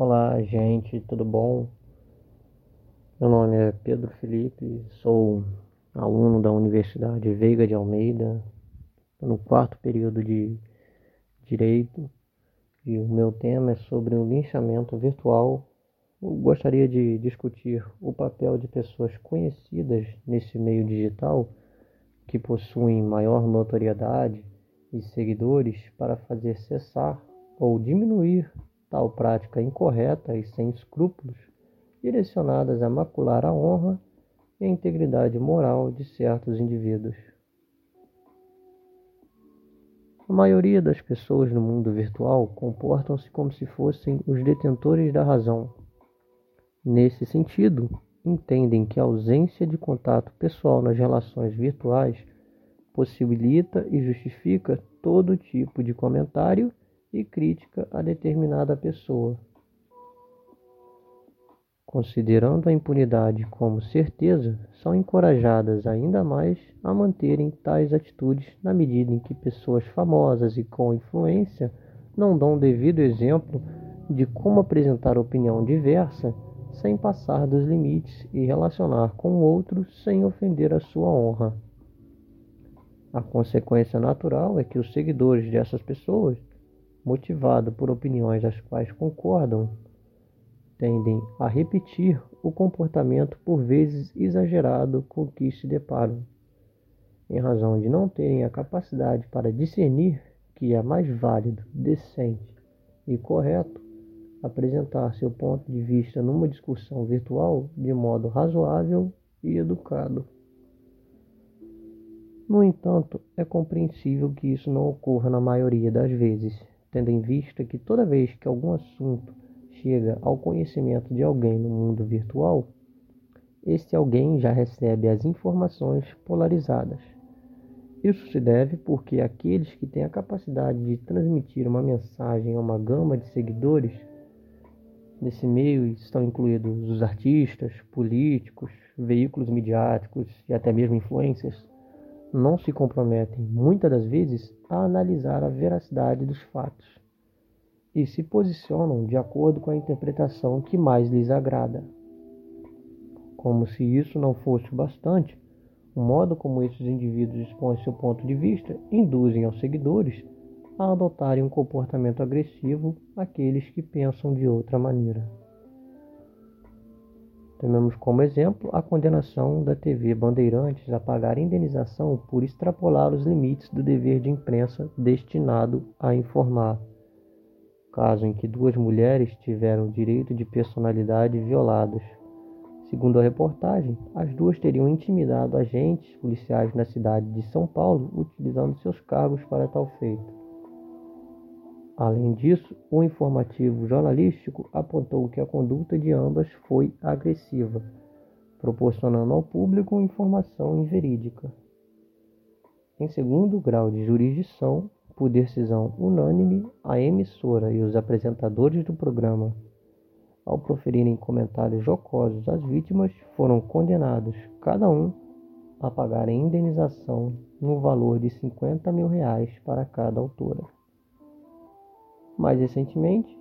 Olá, gente, tudo bom? Meu nome é Pedro Felipe, sou aluno da Universidade Veiga de Almeida, no quarto período de Direito, e o meu tema é sobre o linchamento virtual. Eu gostaria de discutir o papel de pessoas conhecidas nesse meio digital que possuem maior notoriedade e seguidores para fazer cessar ou diminuir tal prática incorreta e sem escrúpulos, direcionadas a macular a honra e a integridade moral de certos indivíduos. A maioria das pessoas no mundo virtual comportam-se como se fossem os detentores da razão. Nesse sentido, entendem que a ausência de contato pessoal nas relações virtuais possibilita e justifica todo tipo de comentário e crítica a determinada pessoa. Considerando a impunidade como certeza, são encorajadas ainda mais a manterem tais atitudes na medida em que pessoas famosas e com influência não dão devido exemplo de como apresentar opinião diversa sem passar dos limites e relacionar com o outro sem ofender a sua honra. A consequência natural é que os seguidores dessas pessoas motivado por opiniões às quais concordam, tendem a repetir o comportamento por vezes exagerado com que se deparam, em razão de não terem a capacidade para discernir que é mais válido, decente e correto apresentar seu ponto de vista numa discussão virtual de modo razoável e educado. No entanto, é compreensível que isso não ocorra na maioria das vezes tendo em vista que toda vez que algum assunto chega ao conhecimento de alguém no mundo virtual, este alguém já recebe as informações polarizadas. Isso se deve porque aqueles que têm a capacidade de transmitir uma mensagem a uma gama de seguidores nesse meio estão incluídos os artistas, políticos, veículos midiáticos e até mesmo influencers não se comprometem, muitas das vezes, a analisar a veracidade dos fatos e se posicionam de acordo com a interpretação que mais lhes agrada. Como se isso não fosse bastante, o modo como esses indivíduos expõem seu ponto de vista induzem aos seguidores a adotarem um comportamento agressivo àqueles que pensam de outra maneira. Tomemos como exemplo a condenação da TV Bandeirantes a pagar indenização por extrapolar os limites do dever de imprensa destinado a informar, caso em que duas mulheres tiveram o direito de personalidade violados. Segundo a reportagem, as duas teriam intimidado agentes policiais na cidade de São Paulo utilizando seus cargos para tal feito. Além disso, o informativo jornalístico apontou que a conduta de ambas foi agressiva, proporcionando ao público informação inverídica. Em segundo grau de jurisdição, por decisão unânime, a emissora e os apresentadores do programa, ao proferirem comentários jocosos às vítimas, foram condenados, cada um, a pagar a indenização no valor de 50 mil reais para cada autora. Mais recentemente,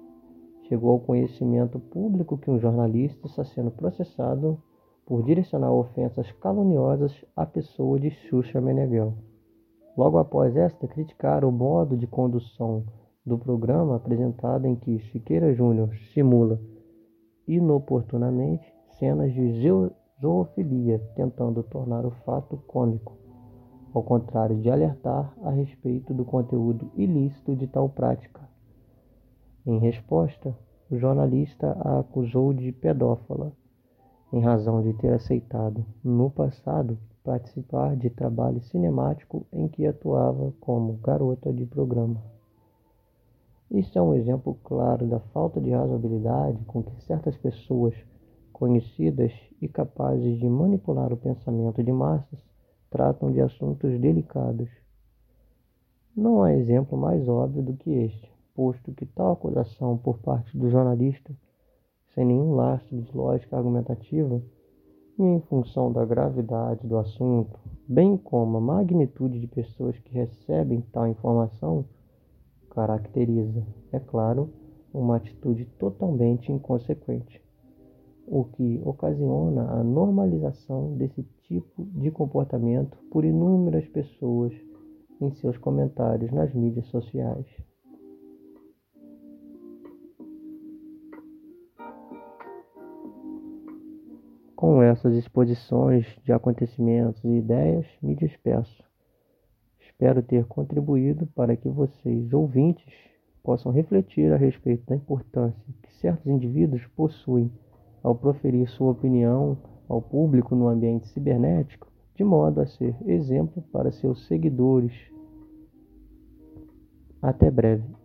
chegou ao conhecimento público que um jornalista está sendo processado por direcionar ofensas caluniosas à pessoa de Xuxa Meneghel. Logo após esta, criticaram o modo de condução do programa apresentado em que Siqueira Júnior simula inoportunamente cenas de zoofilia, tentando tornar o fato cômico, ao contrário de alertar a respeito do conteúdo ilícito de tal prática. Em resposta, o jornalista a acusou de pedófila, em razão de ter aceitado, no passado, participar de trabalho cinemático em que atuava como garota de programa. Isso é um exemplo claro da falta de razoabilidade com que certas pessoas conhecidas e capazes de manipular o pensamento de massas tratam de assuntos delicados. Não há exemplo mais óbvio do que este posto que tal acusação por parte do jornalista, sem nenhum lastro de lógica argumentativa, e em função da gravidade do assunto, bem como a magnitude de pessoas que recebem tal informação, caracteriza, é claro, uma atitude totalmente inconsequente, o que ocasiona a normalização desse tipo de comportamento por inúmeras pessoas em seus comentários nas mídias sociais. Essas exposições de acontecimentos e ideias, me despeço. Espero ter contribuído para que vocês, ouvintes, possam refletir a respeito da importância que certos indivíduos possuem ao proferir sua opinião ao público no ambiente cibernético, de modo a ser exemplo para seus seguidores. Até breve.